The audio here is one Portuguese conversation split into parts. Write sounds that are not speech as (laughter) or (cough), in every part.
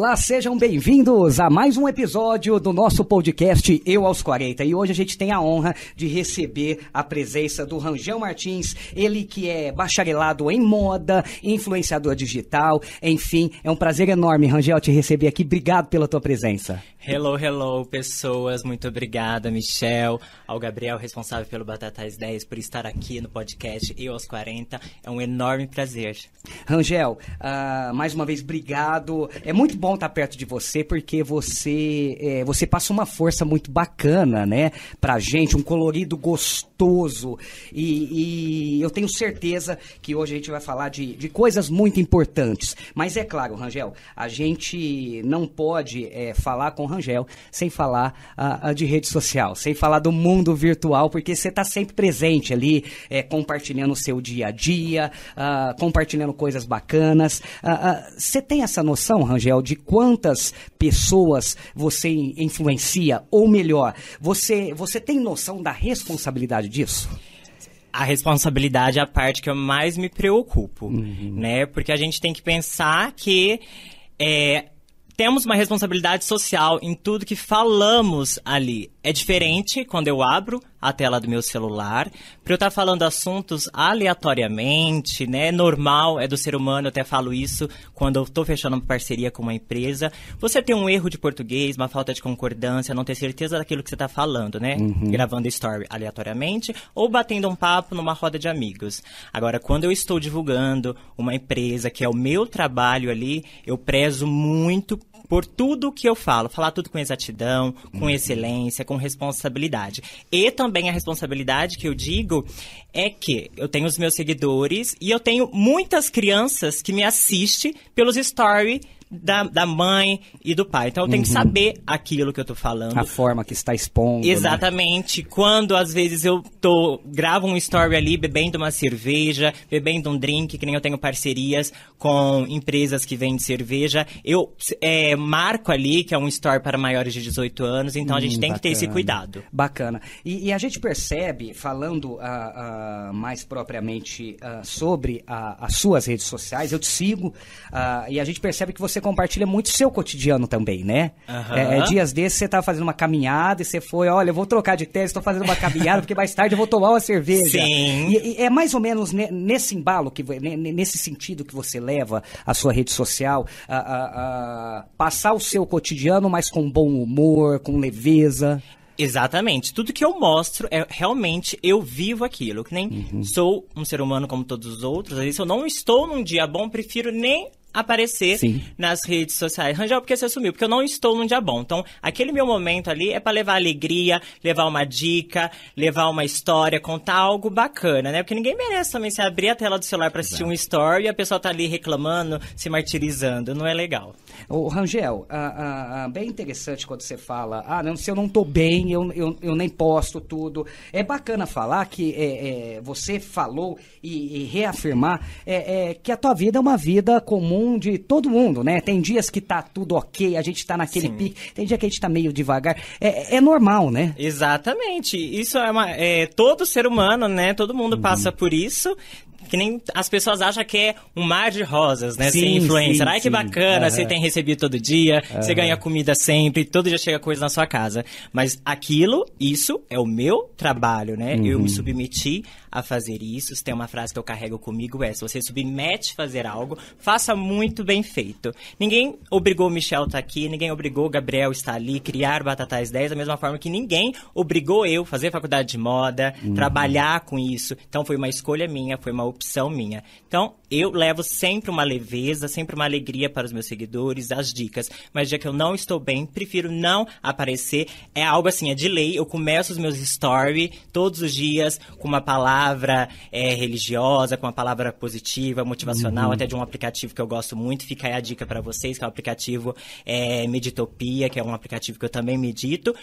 Olá, sejam bem-vindos a mais um episódio do nosso podcast Eu aos 40. E hoje a gente tem a honra de receber a presença do Rangel Martins, ele que é bacharelado em moda, influenciador digital, enfim, é um prazer enorme, Rangel, te receber aqui. Obrigado pela tua presença. Hello, hello, pessoas. Muito obrigada, Michel, ao Gabriel, responsável pelo Batatais 10, por estar aqui no podcast Eu aos 40. É um enorme prazer. Rangel, uh, mais uma vez, obrigado. É muito bom estar perto de você, porque você, é, você passa uma força muito bacana, né? Pra gente, um colorido gostoso. E, e eu tenho certeza que hoje a gente vai falar de, de coisas muito importantes. Mas é claro, Rangel, a gente não pode é, falar com o Rangel sem falar uh, de rede social, sem falar do mundo virtual, porque você está sempre presente ali, é, compartilhando o seu dia a dia, uh, compartilhando coisas bacanas. Você tem essa noção, Rangel, de quantas pessoas você influencia, ou melhor, você, você tem noção da responsabilidade disso? a responsabilidade é a parte que eu mais me preocupo, uhum. né? Porque a gente tem que pensar que é, temos uma responsabilidade social em tudo que falamos ali. É diferente quando eu abro a tela do meu celular, para eu estar tá falando assuntos aleatoriamente, né? Normal, é do ser humano, eu até falo isso quando eu estou fechando uma parceria com uma empresa. Você tem um erro de português, uma falta de concordância, não ter certeza daquilo que você está falando, né? Uhum. Gravando story aleatoriamente ou batendo um papo numa roda de amigos. Agora, quando eu estou divulgando uma empresa que é o meu trabalho ali, eu prezo muito por tudo que eu falo, falar tudo com exatidão, com uhum. excelência, com responsabilidade. E também a responsabilidade que eu digo é que eu tenho os meus seguidores e eu tenho muitas crianças que me assistem pelos stories da, da mãe e do pai. Então eu tenho uhum. que saber aquilo que eu tô falando. A forma que está expondo. Né? Exatamente. Né? Quando às vezes eu tô gravo um story ali bebendo uma cerveja, bebendo um drink, que nem eu tenho parcerias com empresas que vendem cerveja, eu é, marco ali que é um story para maiores de 18 anos, então a gente hum, tem bacana. que ter esse cuidado. Bacana. E, e a gente percebe, falando uh, uh, mais propriamente uh, sobre as suas redes sociais, eu te sigo e a gente percebe que você você compartilha muito seu cotidiano também, né? Uhum. É, dias desses você tá fazendo uma caminhada e você foi, olha, eu vou trocar de tese, estou fazendo uma caminhada porque mais tarde eu vou tomar uma cerveja. Sim. E, e é mais ou menos nesse embalo, que, nesse sentido que você leva a sua rede social, a, a, a passar o seu cotidiano, mas com bom humor, com leveza. Exatamente. Tudo que eu mostro é realmente eu vivo aquilo. Que nem uhum. sou um ser humano como todos os outros. Vezes eu não estou num dia bom, prefiro nem aparecer Sim. nas redes sociais. Rangel, por que você sumiu? Porque eu não estou num dia bom. Então, aquele meu momento ali é para levar alegria, levar uma dica, levar uma história, contar algo bacana, né? Porque ninguém merece também se abrir a tela do celular para assistir Exato. um story e a pessoa tá ali reclamando, se martirizando. Não é legal. Ô, Rangel, ah, ah, bem interessante quando você fala, ah, não, se eu não tô bem, eu, eu, eu nem posto tudo. É bacana falar que é, é, você falou e, e reafirmar é, é que a tua vida é uma vida comum comum de todo mundo, né? Tem dias que tá tudo ok, a gente tá naquele Sim. pique, tem dia que a gente tá meio devagar. É, é normal, né? Exatamente. Isso é uma. É, todo ser humano, né? Todo mundo uhum. passa por isso que nem as pessoas acham que é um mar de rosas, né? Sim, ser influencer. Sim, Ai, que bacana, uhum. você tem recebido todo dia, uhum. você ganha comida sempre, todo dia chega coisa na sua casa. Mas aquilo, isso é o meu trabalho, né? Uhum. Eu me submeti a fazer isso. Se tem uma frase que eu carrego comigo é: se você submete a fazer algo, faça muito bem feito. Ninguém obrigou o Michel a estar aqui, ninguém obrigou o Gabriel a estar ali, criar Batatais 10, da mesma forma que ninguém obrigou eu a fazer faculdade de moda, uhum. trabalhar com isso. Então foi uma escolha minha, foi uma opção minha. Então, eu levo sempre uma leveza, sempre uma alegria para os meus seguidores, as dicas. Mas já que eu não estou bem, prefiro não aparecer. É algo assim, é de lei. Eu começo os meus stories todos os dias com uma palavra é, religiosa, com uma palavra positiva, motivacional, uhum. até de um aplicativo que eu gosto muito. Fica aí a dica para vocês, que é o aplicativo é, Meditopia, que é um aplicativo que eu também medito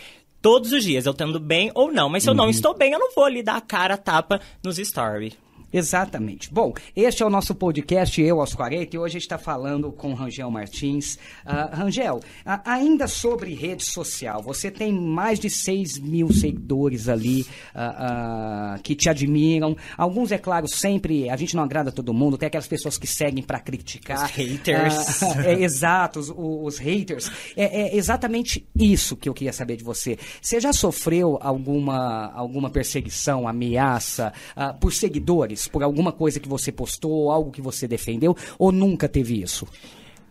todos os dias, eu estando bem ou não. Mas se eu não uhum. estou bem, eu não vou ali dar a cara a tapa nos stories. Exatamente. Bom, este é o nosso podcast, Eu aos 40, e hoje a gente está falando com Rangel Martins. Uh, Rangel, uh, ainda sobre rede social, você tem mais de 6 mil seguidores ali uh, que te admiram. Alguns, é claro, sempre, a gente não agrada todo mundo, tem aquelas pessoas que seguem para criticar. Os haters. é, exato, os, os haters. É, é, exatamente isso que eu queria saber de você. Você já sofreu alguma, alguma perseguição, ameaça por seguidores, por alguma coisa que você postou, algo que você defendeu, ou nunca teve isso?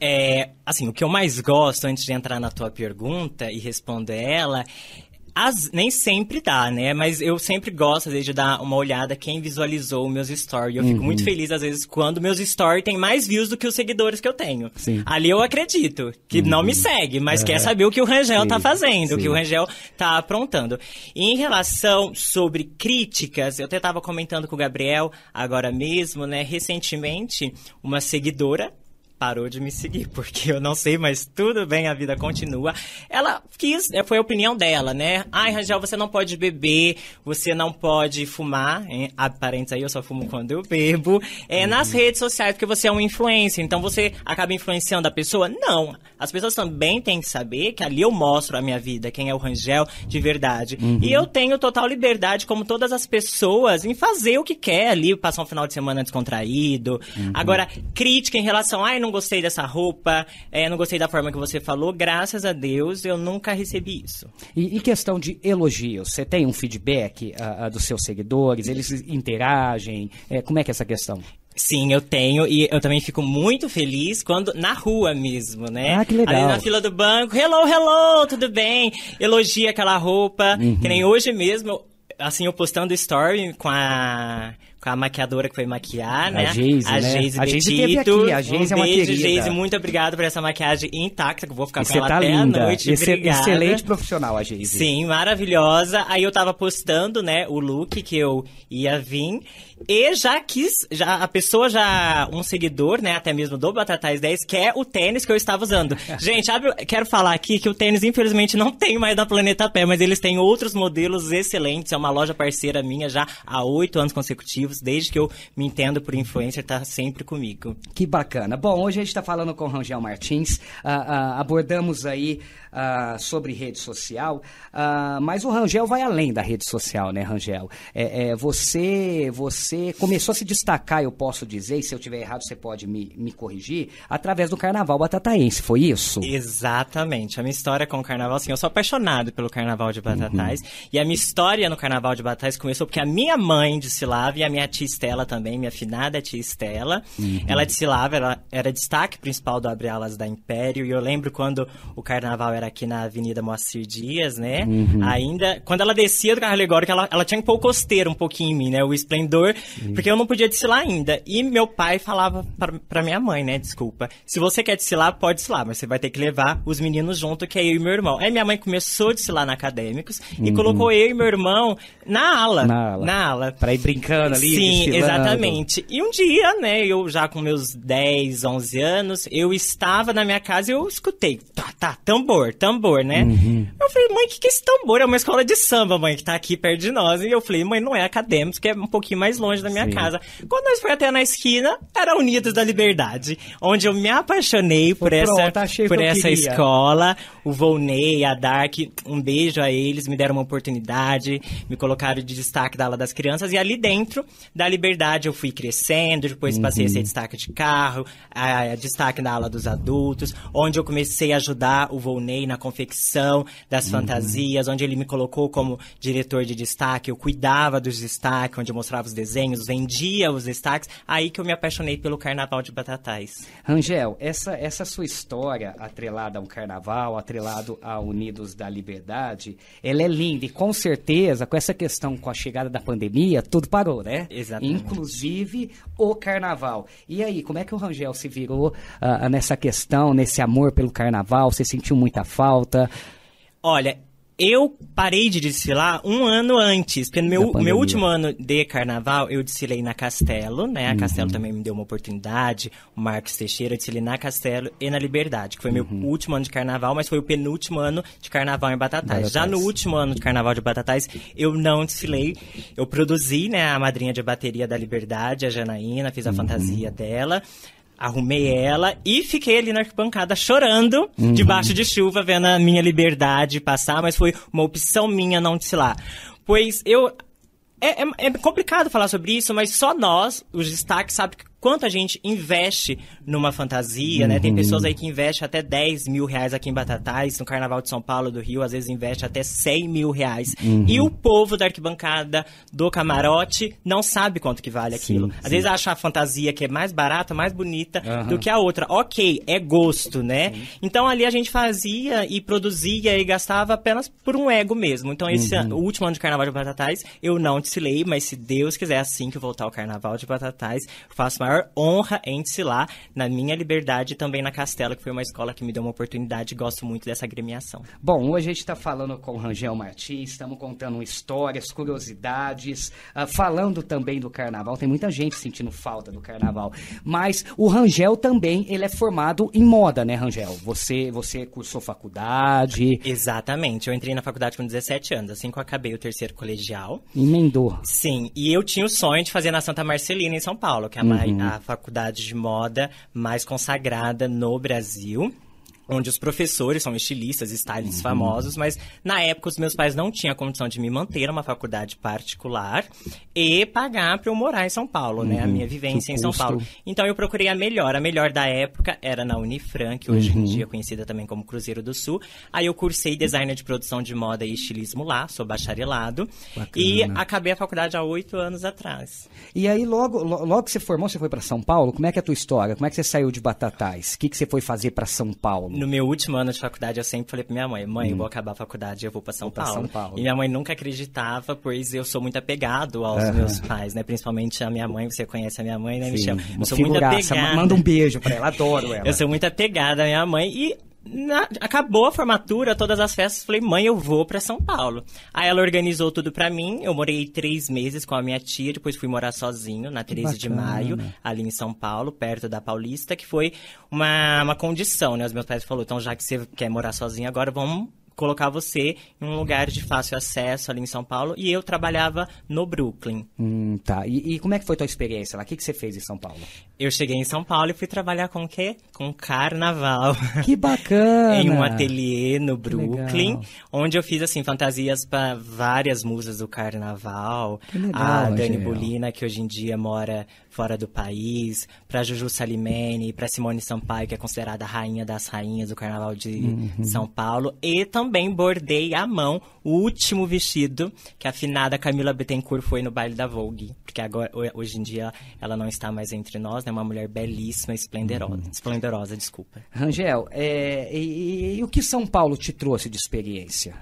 É, assim, o que eu mais gosto, antes de entrar na tua pergunta e responder ela, as, nem sempre dá, né? Mas eu sempre gosto, às vezes, de dar uma olhada quem visualizou meus stories. Eu fico muito uhum. feliz, às vezes, quando meus stories têm mais views do que os seguidores que eu tenho. Sim. Ali eu acredito, que uhum. não me segue, mas quer saber o que o Rangel Sim. tá fazendo, Sim. o que o Rangel tá aprontando. E em relação sobre críticas, eu até tava comentando com o Gabriel agora mesmo, né? Recentemente, uma seguidora parou de me seguir, porque eu não sei, mas tudo bem, a vida continua. Ela quis, é, foi a opinião dela, né? Ai, Rangel, você não pode beber, você não pode fumar, hein? Aparentes aí, eu só fumo quando eu bebo. É, uhum. Nas redes sociais, porque você é um influencer, então você acaba influenciando a pessoa? Não. As pessoas também têm que saber que ali eu mostro a minha vida, quem é o Rangel de verdade. Uhum. E eu tenho total liberdade, como todas as pessoas, em fazer o que quer ali, passar um final de semana descontraído. Uhum. Agora, crítica em relação, ai, não gostei dessa roupa, é, não gostei da forma que você falou. Graças a Deus, eu nunca recebi isso. E, e questão de elogios, você tem um feedback uh, uh, dos seus seguidores? Eles interagem? É, como é que é essa questão? Sim, eu tenho e eu também fico muito feliz quando na rua mesmo, né? Ah, que legal. Ali na fila do banco, hello, hello, tudo bem? Elogia aquela roupa, uhum. que nem hoje mesmo, assim, eu postando story com a com a maquiadora que foi maquiar, né? A Geise, a né? Geise a Geise teve aqui, a Geise um é uma beijo, querida. Geise, muito obrigado por essa maquiagem intacta, que eu vou ficar e com ela tá até linda. a noite. Esse. Excelente profissional, a Geise. Sim, maravilhosa. Aí eu tava postando, né, o look que eu ia vir. E já quis, já, a pessoa já, um seguidor, né, até mesmo do Batatais 10, quer o tênis que eu estava usando. (laughs) Gente, abre, quero falar aqui que o tênis, infelizmente, não tem mais da Planeta Pé, mas eles têm outros modelos excelentes. É uma loja parceira minha já há oito anos consecutivos, desde que eu me entendo por influencer, tá sempre comigo. Que bacana. Bom, hoje a gente está falando com o Rangel Martins, uh, uh, abordamos aí uh, sobre rede social, mas o Rangel vai além da rede social, né, Rangel? É, é, você, você começou a se destacar, eu posso dizer, e se eu tiver errado você pode me, me corrigir, através do Carnaval Batataense, foi isso? Exatamente. A minha história com o Carnaval, assim, eu sou apaixonado pelo Carnaval de Batatais, uhum. e a minha história no Carnaval de Batatais começou porque a minha mãe de Silava e a minha tia Estela também, minha finada tia Estela. Uhum. Ela desfilava, ela era destaque principal do Abre Alas da Império. E eu lembro quando o carnaval era aqui na Avenida Moacir Dias, né? Uhum. Ainda, quando ela descia do carro alegórico, ela, ela tinha que pôr o costeiro um pouquinho em mim, né? O esplendor, porque eu não podia desfilar ainda. E meu pai falava pra, pra minha mãe, né? Desculpa. Se você quer desfilar, pode desfilar, mas você vai ter que levar os meninos junto, que é eu e meu irmão. Aí minha mãe começou a desfilar na Acadêmicos e uhum. colocou eu e meu irmão na ala. Na ala. Na ala. Pra ir brincando ali, Sim, desfilando. exatamente. E um dia, né, eu já com meus 10, 11 anos, eu estava na minha casa e eu escutei, tá, tá, tambor, tambor, né? Uhum. Eu falei, mãe, o que, que é esse tambor? É uma escola de samba, mãe, que tá aqui perto de nós. E eu falei, mãe, não é acadêmico, que é um pouquinho mais longe da minha Sim. casa. Quando nós fomos até na esquina, era Unidos da Liberdade, onde eu me apaixonei por Pronto, essa, por essa escola. O Volney, a Dark, um beijo a eles, me deram uma oportunidade, me colocaram de destaque da ala das crianças. E ali dentro da Liberdade eu fui crescendo, depois passei uhum. a ser destaque de carro, a, a, destaque na ala dos adultos, onde eu comecei a ajudar o Volney na confecção das uhum. fantasias, onde ele me colocou como diretor de destaque, eu cuidava dos destaques, onde eu mostrava os desenhos, vendia os destaques, aí que eu me apaixonei pelo Carnaval de Batatais. Rangel, essa, essa sua história atrelada ao Carnaval, atrelado a Unidos da Liberdade, ela é linda e com certeza, com essa questão, com a chegada da pandemia, tudo parou, né? Exatamente. Inclusive o carnaval. E aí, como é que o Rangel se virou uh, nessa questão, nesse amor pelo carnaval? Você sentiu muita falta? Olha, Eu parei de desfilar um ano antes, porque no meu, meu último ano de carnaval eu desfilei na Castelo, né? A uhum. Castelo também me deu uma oportunidade, o Marcos Teixeira, eu desfilei na Castelo e na Liberdade, que foi uhum. meu último ano de carnaval, mas foi o penúltimo ano de carnaval em Batatais. Batatais. Já no último ano de carnaval de Batatais, eu não desfilei, eu produzi, né, a madrinha de bateria da Liberdade, a Janaína, fiz a uhum. fantasia dela arrumei ela e fiquei ali na arquibancada chorando, uhum. debaixo de chuva, vendo a minha liberdade passar, mas foi uma opção minha não desfilar. Pois eu. É, é, é complicado falar sobre isso, mas só nós, os destaques, sabe quanto a gente investe numa fantasia, uhum. né? Tem uhum. pessoas aí que investem até 10 mil reais aqui em Batatais, no Carnaval de São Paulo, do Rio, às vezes investe até 100 mil reais. Uhum. E o povo da arquibancada, do camarote, não sabe quanto que vale aquilo. Sim, às sim. vezes acha a fantasia que é mais barata, mais bonita uhum. do que a outra. Ok, é gosto, né? Então ali a gente fazia e produzia e gastava apenas por um ego mesmo. Então esse ano, uhum. o último ano de Carnaval de Batatais, eu não desfilei, mas se Deus quiser, assim que voltar o Carnaval de Batatais, faço maior maior honra em desfilar na minha liberdade e também na Castela, que foi uma escola que me deu uma oportunidade e gosto muito dessa agremiação. Bom, hoje a gente está falando com o Rangel Martins, estamos contando histórias, curiosidades, uh, falando também do carnaval. Tem muita gente sentindo falta do carnaval. Mas o Rangel também, ele é formado em moda, né, Rangel? Você, você cursou faculdade. Exatamente. Eu entrei na faculdade com 17 anos, assim que eu acabei o terceiro colegial. Emendou. Sim, e eu tinha o sonho de fazer na Santa Marcelina, em São Paulo, que é a, uhum a faculdade de moda mais consagrada no Brasil onde os professores são estilistas, stylists uhum. famosos, mas na época os meus pais não tinham a condição de me manter numa faculdade particular e pagar para eu morar em São Paulo, uhum. né? A uhum. minha vivência em São Paulo. Então eu procurei a melhor. A melhor da época era na Unifran, que hoje uhum. em dia é conhecida também como Cruzeiro do Sul. Aí eu cursei design de produção de moda e estilismo lá, sou bacharelado. Bacana. E acabei a faculdade há oito anos atrás. E aí logo, logo que você formou, você foi para São Paulo? Como é que é a tua história? Como é que você saiu de Batatais? O que, que você foi fazer para São Paulo? No meu último ano de faculdade, eu sempre falei pra minha mãe, mãe, hum. eu vou acabar a faculdade e eu vou pra São, vou Paulo. São Paulo. E minha mãe nunca acreditava, pois eu sou muito apegado aos uhum. meus pais, né? Principalmente a minha mãe, você conhece a minha mãe, né, Michel? Eu sou muito apegada. Manda um beijo pra ela, adoro (laughs) ela. eu sou muito apegada à minha mãe e na, acabou a formatura, todas as festas, falei, mãe, eu vou para São Paulo. Aí ela organizou tudo para mim, eu morei três meses com a minha tia, depois fui morar sozinho na 13 de maio, ali em São Paulo, perto da Paulista, que foi uma, uma condição, né? Os meus pais falaram, então já que você quer morar sozinho agora, vamos colocar você em um lugar de fácil acesso ali em São Paulo. E eu trabalhava no Brooklyn. Hum, tá. E, e como é que foi a tua experiência lá? O que, que você fez em São Paulo? Eu cheguei em São Paulo e fui trabalhar com o quê? Com carnaval. Que (laughs) bacana! em um ateliê no Brooklyn, onde eu fiz, assim, fantasias para várias musas do carnaval. Que legal, a Dani Bolina, que hoje em dia mora fora do país, para Juju Salimene, para Simone Sampaio, que é considerada a rainha das rainhas do carnaval de uhum. São Paulo. E também bordei à mão o último vestido que a finada Camila Bettencourt foi no baile da Vogue. Porque agora, hoje em dia, ela não está mais entre nós, né? Uma mulher belíssima, esplendorosa. Uhum. Esplendorosa, desculpa. Rangel, é, e, e, e o que São Paulo te trouxe de experiência?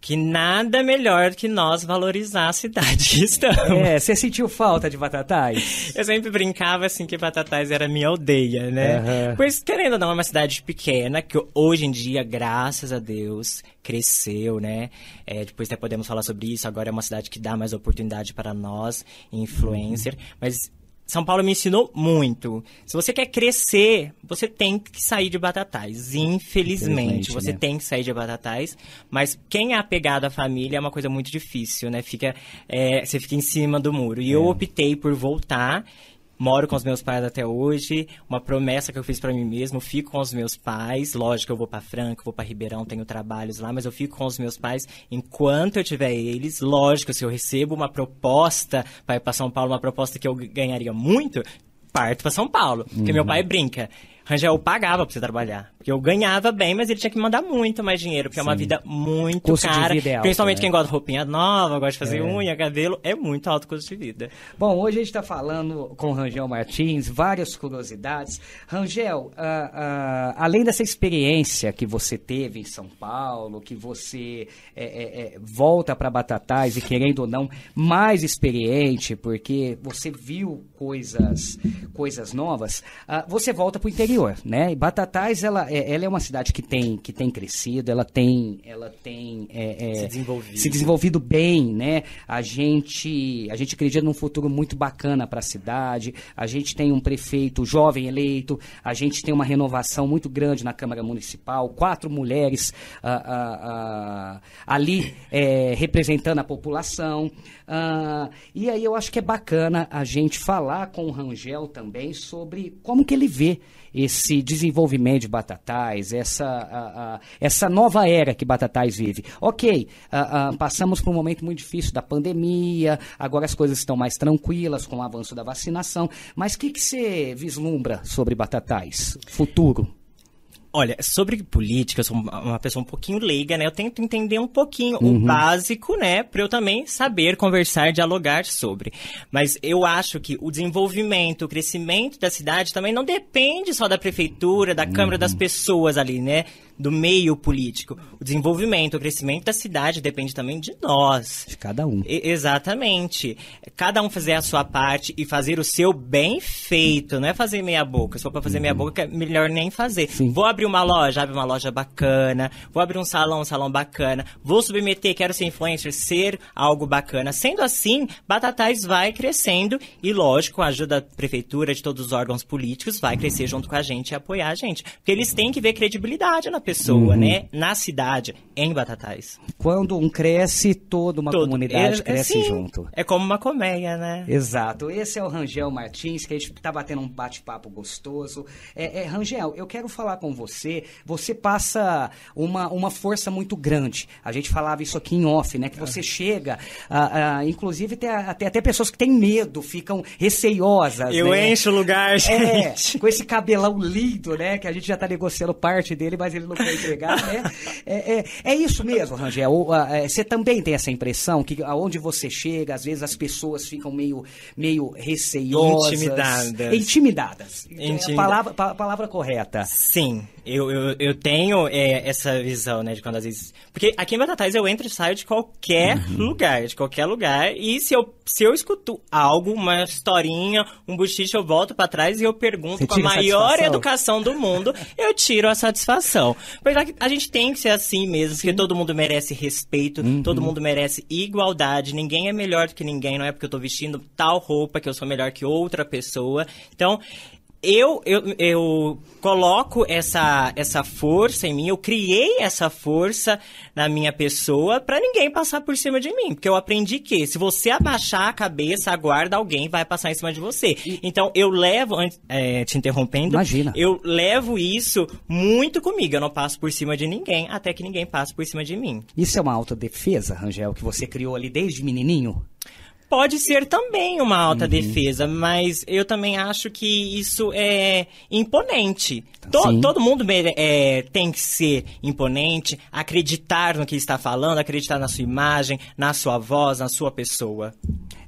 Que nada melhor que nós valorizar a cidade que estamos. É, você sentiu falta de Batatais? (laughs) Eu sempre brincava assim que Batatais era minha aldeia, né? Uhum. Pois, querendo ou não, é uma cidade pequena, que hoje em dia, graças a Deus, cresceu, né? É, depois até podemos falar sobre isso, agora é uma cidade que dá mais oportunidade para nós, influencer, uhum. mas são Paulo me ensinou muito. Se você quer crescer, você tem que sair de Batatais. Infelizmente, você né? tem que sair de Batatais. Mas quem é apegado à família é uma coisa muito difícil, né? Fica, é, você fica em cima do muro. E é. eu optei por voltar moro com os meus pais até hoje, uma promessa que eu fiz para mim mesmo, fico com os meus pais, lógico, eu vou para Franca, vou para Ribeirão, tenho trabalhos lá, mas eu fico com os meus pais enquanto eu tiver eles, lógico, se eu recebo uma proposta para ir para São Paulo, uma proposta que eu ganharia muito, parto para São Paulo, porque uhum. meu pai brinca, Rangel pagava pra você trabalhar. Porque eu ganhava bem, mas ele tinha que mandar muito mais dinheiro, porque Sim. é uma vida muito custo cara. Vida é alto, principalmente né? quem gosta de roupinha nova, gosta de fazer é. unha, cabelo, é muito alto custo de vida. Bom, hoje a gente está falando com o Rangel Martins, várias curiosidades. Rangel, uh, uh, além dessa experiência que você teve em São Paulo, que você é, é, é volta para Batatais e querendo ou não, mais experiente, porque você viu coisas, coisas novas, uh, você volta para o interior né? E Batatais, ela, ela é uma cidade que tem, que tem crescido, ela tem, ela tem é, é, se, desenvolvido. se, desenvolvido. bem, né? A gente, a gente acredita num futuro muito bacana para a cidade. A gente tem um prefeito jovem eleito, a gente tem uma renovação muito grande na Câmara Municipal, quatro mulheres ah, ah, ah, ali é, representando a população. e aí eu acho que é bacana a gente falar com o Rangel também sobre como que ele vê esse desenvolvimento de Batatais, essa, a, a, essa nova era que Batatais vive. Ok, a, passamos por um momento muito difícil da pandemia, agora as coisas estão mais tranquilas com o avanço da vacinação, mas o que, que você vislumbra sobre Batatais? Futuro? Olha, sobre política, eu sou uma pessoa um pouquinho leiga, né? Eu tento entender um pouquinho uhum. o básico, né? Para eu também saber conversar, dialogar sobre. Mas eu acho que o desenvolvimento, o crescimento da cidade também não depende só da prefeitura, da Câmara, uhum. das pessoas ali, né? Do meio político. O desenvolvimento, o crescimento da cidade depende também de nós. De cada um. E, exatamente. Cada um fazer a sua parte e fazer o seu bem feito. Não é fazer meia boca. Se for pra fazer uhum. meia boca, é melhor nem fazer. Sim. Vou abrir uma loja, abre uma loja bacana. Vou abrir um salão, um salão bacana. Vou submeter, quero ser influencer, ser algo bacana. Sendo assim, Batatais vai crescendo e, lógico, com a ajuda da prefeitura, de todos os órgãos políticos, vai crescer junto com a gente e apoiar a gente. Porque eles têm que ver credibilidade na pessoa, uhum. né? Na cidade, em Batatais. Quando um cresce, toda uma Todo. comunidade é, cresce sim, junto. É como uma colmeia, né? Exato. Esse é o Rangel Martins, que a gente tá batendo um bate-papo gostoso. É, é, Rangel, eu quero falar com você. Você passa uma, uma força muito grande. A gente falava isso aqui em off, né? Que você chega, a, a, inclusive tem até, até pessoas que têm medo, ficam receiosas. Eu né? encho o lugar, é, gente. É, com esse cabelão lindo, né? Que a gente já tá negociando parte dele, mas ele não para entregar, né? É, é, é, isso mesmo, Rangel. É, você também tem essa impressão que aonde você chega, às vezes as pessoas ficam meio, meio receiosas. Intimidadas. Intimidadas. Intimida... É a palavra, a palavra correta. Sim. Eu, eu, eu tenho é, essa visão, né, de quando às vezes... Porque aqui em Batatais eu entro e saio de qualquer uhum. lugar, de qualquer lugar. E se eu, se eu escuto algo, uma historinha, um buchiche, eu volto para trás e eu pergunto com a maior a educação do mundo, eu tiro a satisfação. Porque a gente tem que ser assim mesmo, Sim. porque todo mundo merece respeito, uhum. todo mundo merece igualdade, ninguém é melhor do que ninguém, não é porque eu tô vestindo tal roupa que eu sou melhor que outra pessoa. Então, eu, eu, eu coloco essa, essa força em mim, eu criei essa força na minha pessoa para ninguém passar por cima de mim. Porque eu aprendi que se você abaixar a cabeça, aguarda alguém vai passar em cima de você. Então eu levo, é, te interrompendo, Imagina. eu levo isso muito comigo. Eu não passo por cima de ninguém até que ninguém passe por cima de mim. Isso é uma autodefesa, Rangel, que você criou ali desde menininho? Pode ser também uma alta uhum. defesa, mas eu também acho que isso é imponente. To, todo mundo é, tem que ser imponente, acreditar no que está falando, acreditar na sua imagem, na sua voz, na sua pessoa.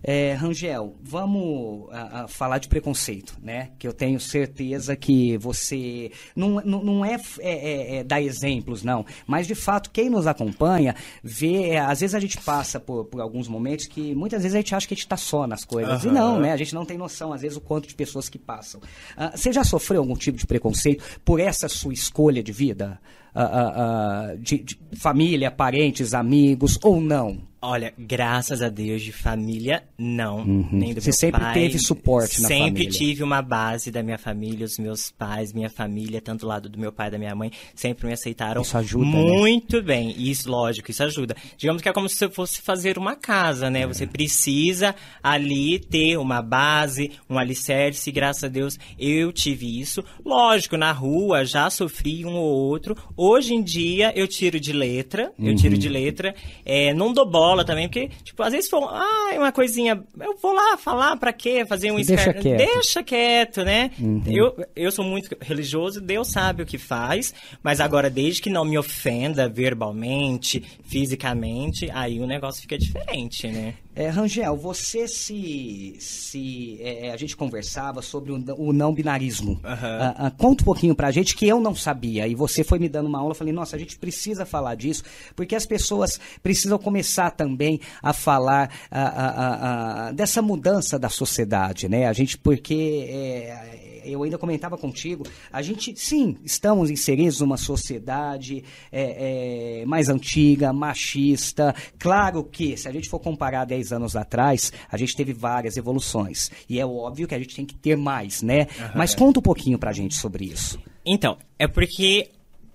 É, Rangel, vamos a, a falar de preconceito, né? Que eu tenho certeza que você não, não, não é, é, é, é, dar exemplos, não, mas de fato quem nos acompanha vê, é, às vezes a gente passa por, por alguns momentos que muitas vezes a gente acha que a gente está só nas coisas uhum. e não, né? A gente não tem noção às vezes o quanto de pessoas que passam. Uh, você já sofreu algum tipo de preconceito por essa sua escolha de vida? Uh, uh, de, de família, parentes, amigos ou não? Olha, graças a Deus, de família, não. Uhum. Nem do Você meu sempre pai. teve suporte na sempre família. Sempre tive uma base da minha família, os meus pais, minha família, tanto do lado do meu pai e da minha mãe, sempre me aceitaram isso ajuda, né? muito né? bem. Isso, lógico, isso ajuda. Digamos que é como se você fosse fazer uma casa, né? É. Você precisa ali ter uma base, um alicerce, graças a Deus eu tive isso. Lógico, na rua já sofri um ou outro. Hoje em dia eu tiro de letra, eu tiro de uhum. letra. É, não dou bola bola também, porque, tipo, às vezes for, ah, uma coisinha, eu vou lá falar pra quê? Fazer um Deixa escar... quieto. Deixa quieto, né? Uhum. Eu, eu sou muito religioso, Deus sabe o que faz, mas agora, desde que não me ofenda verbalmente, fisicamente, aí o negócio fica diferente, né? É, Rangel, você se. se é, é a gente conversava sobre o, o não binarismo. Uhum. Uh, uh, conta um pouquinho pra gente que eu não sabia. E você foi me dando uma aula. Eu falei, nossa, a gente precisa falar disso, porque as pessoas precisam começar também a falar uh, dessa mudança da sociedade, né? A gente, porque. É, eu ainda comentava contigo, a gente, sim, estamos inseridos numa sociedade é, é, mais antiga, machista. Claro que, se a gente for comparar 10 anos atrás, a gente teve várias evoluções. E é óbvio que a gente tem que ter mais, né? Uhum, Mas conta um pouquinho pra gente sobre isso. Então, é porque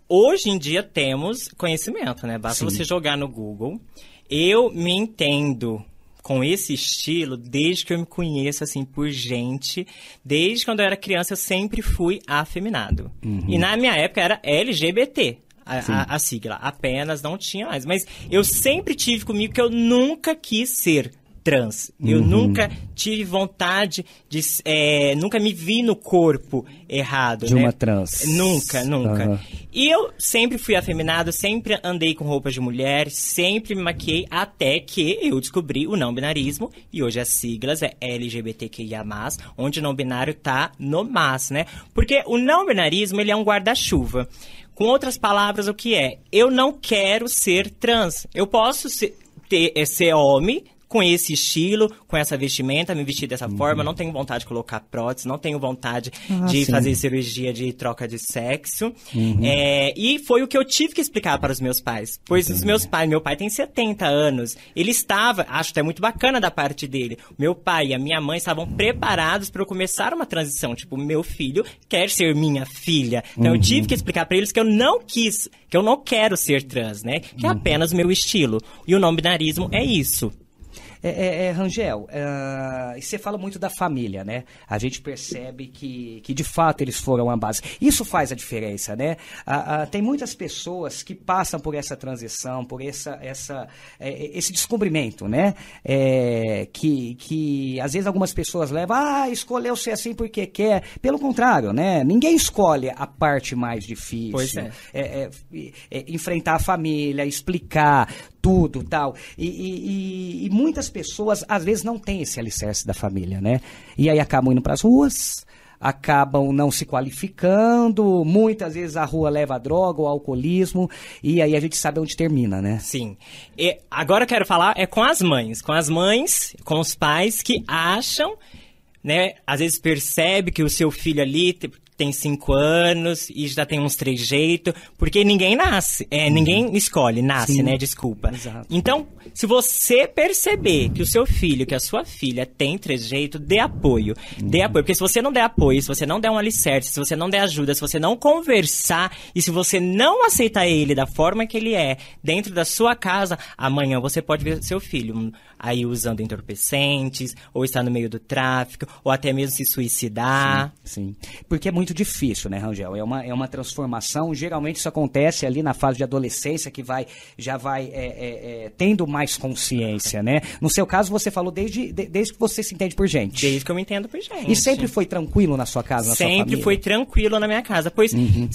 hoje em dia temos conhecimento, né? Basta sim. você jogar no Google. Eu me entendo com esse estilo desde que eu me conheço, assim, por gente. Desde quando eu era criança, eu sempre fui afeminado. Uhum. E na minha época era LGBT. A, a, a, sigla. Apenas não tinha mais. Mas eu sempre tive comigo que eu nunca quis ser trans. Eu uhum. nunca tive vontade de. É, nunca me vi no corpo errado. De né? uma trans. Nunca, nunca. Uhum. E eu sempre fui afeminado, sempre andei com roupas de mulher, sempre me maquiei, até que eu descobri o não binarismo. E hoje as siglas é LGBTQIA, onde o não binário tá no mas, né? Porque o não binarismo ele é um guarda-chuva. Com outras palavras, o que é? Eu não quero ser trans. Eu posso ser, ter, ser homem, com esse estilo, com essa vestimenta, me vestir dessa uhum. forma, não tenho vontade de colocar prótese, não tenho vontade ah, de sim. fazer cirurgia de troca de sexo. Uhum. É, e foi o que eu tive que explicar para os meus pais. Pois Entendi. os meus pais, meu pai tem 70 anos, ele estava, acho até muito bacana da parte dele, meu pai e a minha mãe estavam preparados para eu começar uma transição. Tipo, meu filho quer ser minha filha. Então uhum. eu tive que explicar para eles que eu não quis, que eu não quero ser trans, né? Que é uhum. apenas o meu estilo. E o não binarismo é isso. É, é, é Rangel, uh, você fala muito da família, né? A gente percebe que, que de fato eles foram a base. Isso faz a diferença, né? Uh, uh, tem muitas pessoas que passam por essa transição, por essa, essa, é, esse descobrimento, né? É, que, que às vezes algumas pessoas levam, ah, escolheu ser assim porque quer. Pelo contrário, né? Ninguém escolhe a parte mais difícil. Pois é. é, enfrentar a família, explicar tudo tal. E, e, e, muitas pessoas, às vezes, não têm esse alicerce da família, né? E aí acabam indo para as ruas, acabam não se qualificando, muitas vezes a rua leva a droga, o alcoolismo, e aí a gente sabe onde termina, né? Sim. E agora eu quero falar é com as mães, com as mães, com os pais que acham né? Às vezes percebe que o seu filho ali tem cinco anos e já tem uns trejeitos, porque ninguém nasce, é, uhum. ninguém escolhe, nasce, Sim. né? Desculpa. Exato. Então, se você perceber que o seu filho, que a sua filha tem trejeito, dê apoio. Uhum. Dê apoio, porque se você não der apoio, se você não der um alicerce, se você não der ajuda, se você não conversar e se você não aceitar ele da forma que ele é dentro da sua casa, amanhã você pode ver seu filho aí usando entorpecentes, ou estar no meio do tráfico, ou até mesmo se suicidar. Sim, sim. porque é muito difícil, né, Rangel? É uma, é uma transformação. Geralmente isso acontece ali na fase de adolescência, que vai já vai é, é, é, tendo mais consciência, né? No seu caso, você falou desde, de, desde que você se entende por gente. Desde que eu me entendo por gente. E sempre foi tranquilo na sua casa, na sempre sua família? Sempre foi tranquilo na minha casa, pois uhum.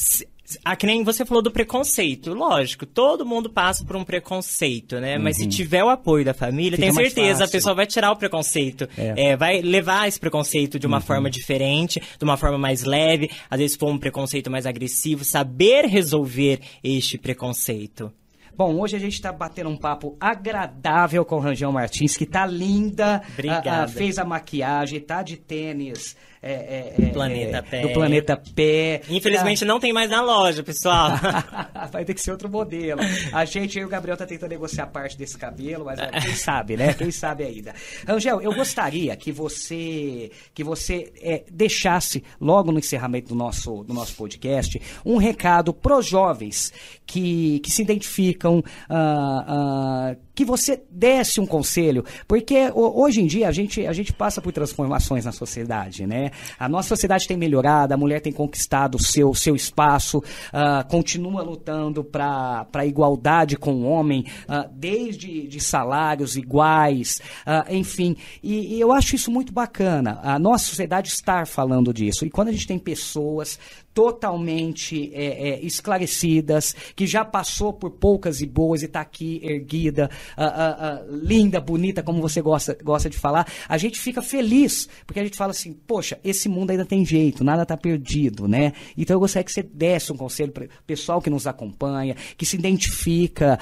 Ah, que nem você falou do preconceito. Lógico, todo mundo passa por um preconceito, né? Uhum. Mas se uhum. tiver o apoio da família, Fica tenho certeza, a pessoa vai tirar o preconceito. É. É, vai levar esse preconceito de uma uhum. forma diferente, de uma forma mais leve. Às vezes for um preconceito mais agressivo, saber resolver este preconceito. Bom, hoje a gente está batendo um papo agradável com o Rangel Martins, que tá linda. Obrigada. A, a, fez a maquiagem, tá de tênis é, é, é, Planeta é, Pé. do Planeta Pé. Infelizmente não tem mais na loja, pessoal. (laughs) Vai ter que ser outro modelo. A gente, e o Gabriel, tá tentando negociar parte desse cabelo, mas (laughs) quem sabe, né? Quem sabe ainda. Angel, eu gostaria que você que você é, deixasse, logo no encerramento do nosso, do nosso podcast, um recado pros jovens que, que se identificam, uh, uh, que você desse um conselho, porque hoje em dia a gente, a gente passa por transformações na sociedade, né? A nossa sociedade tem melhorado, a mulher tem conquistado o seu, seu espaço, uh, continua lutando para a igualdade com o homem, uh, desde de salários iguais, uh, enfim. E, e, eu acho isso muito bacana, a nossa sociedade estar falando disso. E quando a gente tem pessoas totalmente é, é, esclarecidas, que já passou por poucas e boas e está aqui erguida, uh, uh, uh, linda, bonita, como você gosta, gosta de falar, a gente fica feliz, porque a gente fala assim, poxa, esse mundo ainda tem jeito, nada está perdido, né? Então eu gostaria que você desse um conselho para o pessoal que nos acompanha, que se identifica,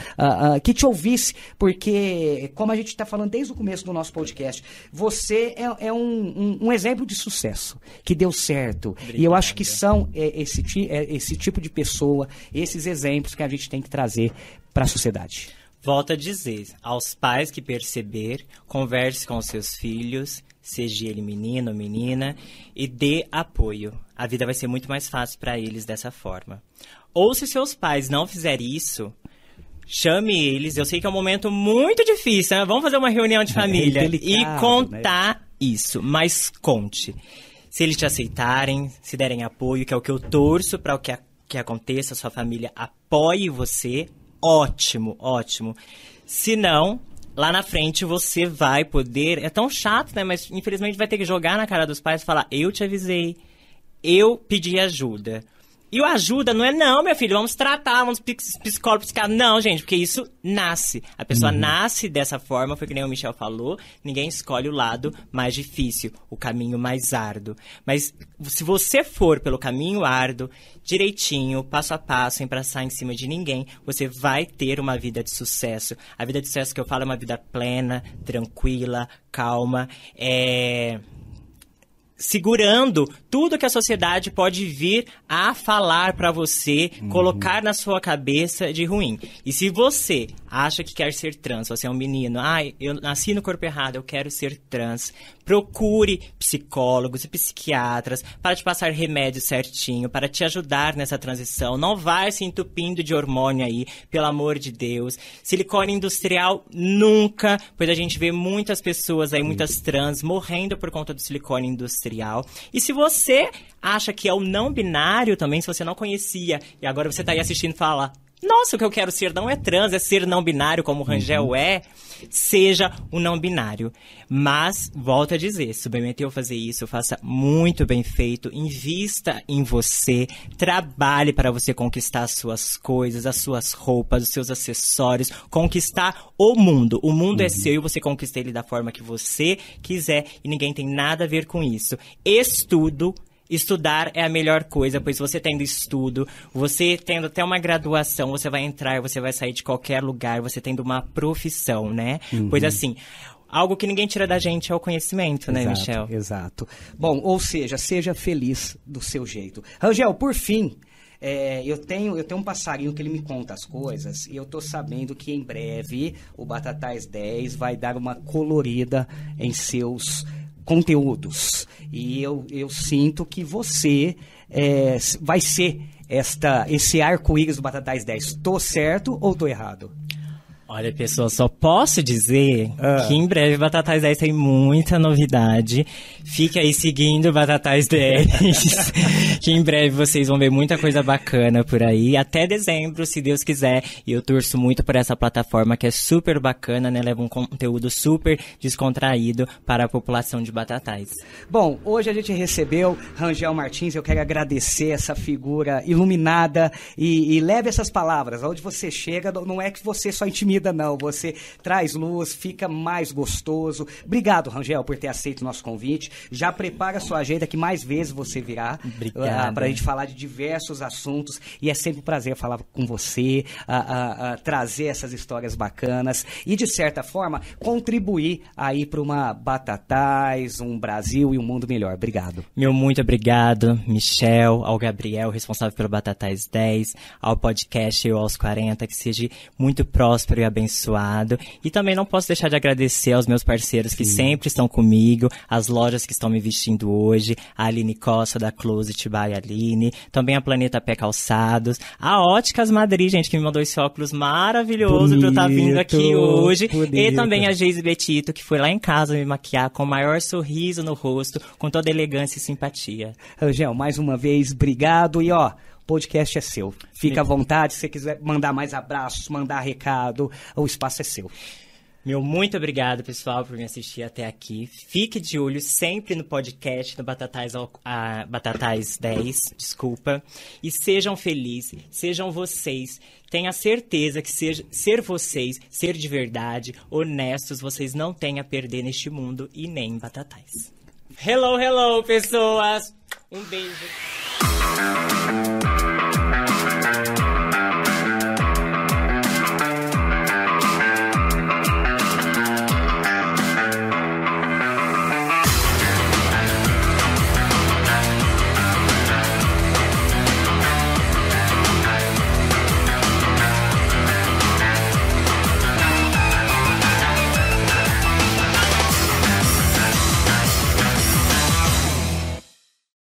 que te ouvisse, porque, como a gente está falando desde o começo do nosso podcast, você é, é um, um, um, exemplo de sucesso, que deu certo. Obrigado. E eu acho que são esse, é, esse tipo de pessoa, esses exemplos que a gente tem que trazer para a sociedade. Volto a dizer, aos pais que perceber, converse com os seus filhos, seja ele menino ou menina, e dê apoio. A vida vai ser muito mais fácil para eles dessa forma. Ou se seus pais não fizerem isso, chame eles. Eu sei que é um momento muito difícil, né? Vamos fazer uma reunião de (laughs) é família é delicado, e contar né? isso, mas conte. Se eles te aceitarem, se derem apoio, que é o que eu torço para o que, que aconteça, sua família apoie você, ótimo, ótimo. Se não, lá na frente você vai poder. É tão chato, né? Mas infelizmente vai ter que jogar na cara dos pais e falar: eu te avisei, eu pedi ajuda. E o ajuda não é, não, meu filho, vamos tratar, vamos psicólogo, psiquiatra. Não, gente, porque isso nasce. A pessoa uhum. nasce dessa forma, foi que nem o Michel falou, ninguém escolhe o lado mais difícil, o caminho mais árduo. Mas se você for pelo caminho árduo, direitinho, passo a passo, sem passar em cima de ninguém, você vai ter uma vida de sucesso. A vida de sucesso que eu falo é uma vida plena, tranquila, calma, é segurando tudo que a sociedade pode vir a falar para você, uhum. colocar na sua cabeça de ruim. E se você acha que quer ser trans, você é um menino, ai, ah, eu nasci no corpo errado, eu quero ser trans, procure psicólogos e psiquiatras para te passar remédio certinho, para te ajudar nessa transição. Não vai se entupindo de hormônio aí, pelo amor de Deus. Silicone industrial nunca, pois a gente vê muitas pessoas aí, muitas trans morrendo por conta do silicone industrial. E se você acha que é o não binário também, se você não conhecia e agora você está aí assistindo fala, nossa, o que eu quero ser não é trans, é ser não binário, como o Rangel uhum. é, seja o não binário. Mas, volto a dizer, submeter a fazer isso, faça muito bem feito, invista em você, trabalhe para você conquistar as suas coisas, as suas roupas, os seus acessórios, conquistar o mundo. O mundo é uhum. é seu e você conquista ele da forma que você quiser e ninguém tem nada a ver com isso. Estudo Estudar é a melhor coisa, pois você tendo estudo, você tendo até uma graduação, você vai entrar, você vai sair de qualquer lugar, você tendo uma profissão, né? Uhum. Pois assim, algo que ninguém tira da gente é o conhecimento, né, exato, Michel? Exato. Bom, ou seja, seja feliz do seu jeito. Rangel, por fim, é, eu, tenho, eu tenho um passarinho que ele me conta as coisas e eu tô sabendo que em breve o Batatais 10 vai dar uma colorida em seus conteúdos. E eu, eu sinto que você é, vai ser esta, esse arco-íris do Batatais 10. Estou certo ou estou errado? Olha, pessoal, só posso dizer ah. que em breve Batatais 10 tem muita novidade. Fique aí seguindo Batatais 10, (laughs) que em breve vocês vão ver muita coisa bacana por aí. Até dezembro, se Deus quiser. E eu torço muito por essa plataforma que é super bacana, né? Leva um conteúdo super descontraído para a população de Batatais. Bom, hoje a gente recebeu Rangel Martins. Eu quero agradecer essa figura iluminada e, e leve essas palavras. Onde você chega, não é que você só intimida vida, não. Você traz luz, fica mais gostoso. Obrigado, Rangel, por ter aceito o nosso convite. Já prepara a sua agenda que mais vezes você virá uh, para a gente falar de diversos assuntos. E é sempre um prazer falar com você, uh, uh, trazer essas histórias bacanas e, de certa forma, contribuir aí para uma Batatais, um Brasil e um mundo melhor. Obrigado. Meu muito obrigado, Michel, ao Gabriel, responsável pelo Batatais 10, ao podcast Eu aos 40, que seja muito próspero e abençoado. E também não posso deixar de agradecer aos meus parceiros que Sim. sempre estão comigo, as lojas que estão me vestindo hoje, a Aline Costa da Closet by Aline, também a Planeta Pé Calçados, a Óticas Madrid, gente, que me mandou esse óculos maravilhoso bonito, pra eu estar tá vindo aqui hoje, bonito. e também a Geise Betito, que foi lá em casa me maquiar com o maior sorriso no rosto, com toda elegância e simpatia. Angel, mais uma vez, obrigado e ó, podcast é seu. Fica à vontade, se você quiser mandar mais abraços, mandar recado, o espaço é seu. Meu muito obrigado, pessoal, por me assistir até aqui. Fique de olho sempre no podcast do Batatais, a, Batatais 10, desculpa. E sejam felizes, sejam vocês. Tenha certeza que seja, ser vocês, ser de verdade, honestos, vocês não têm a perder neste mundo e nem em Batatais. Hello, hello, pessoas. Um beijo.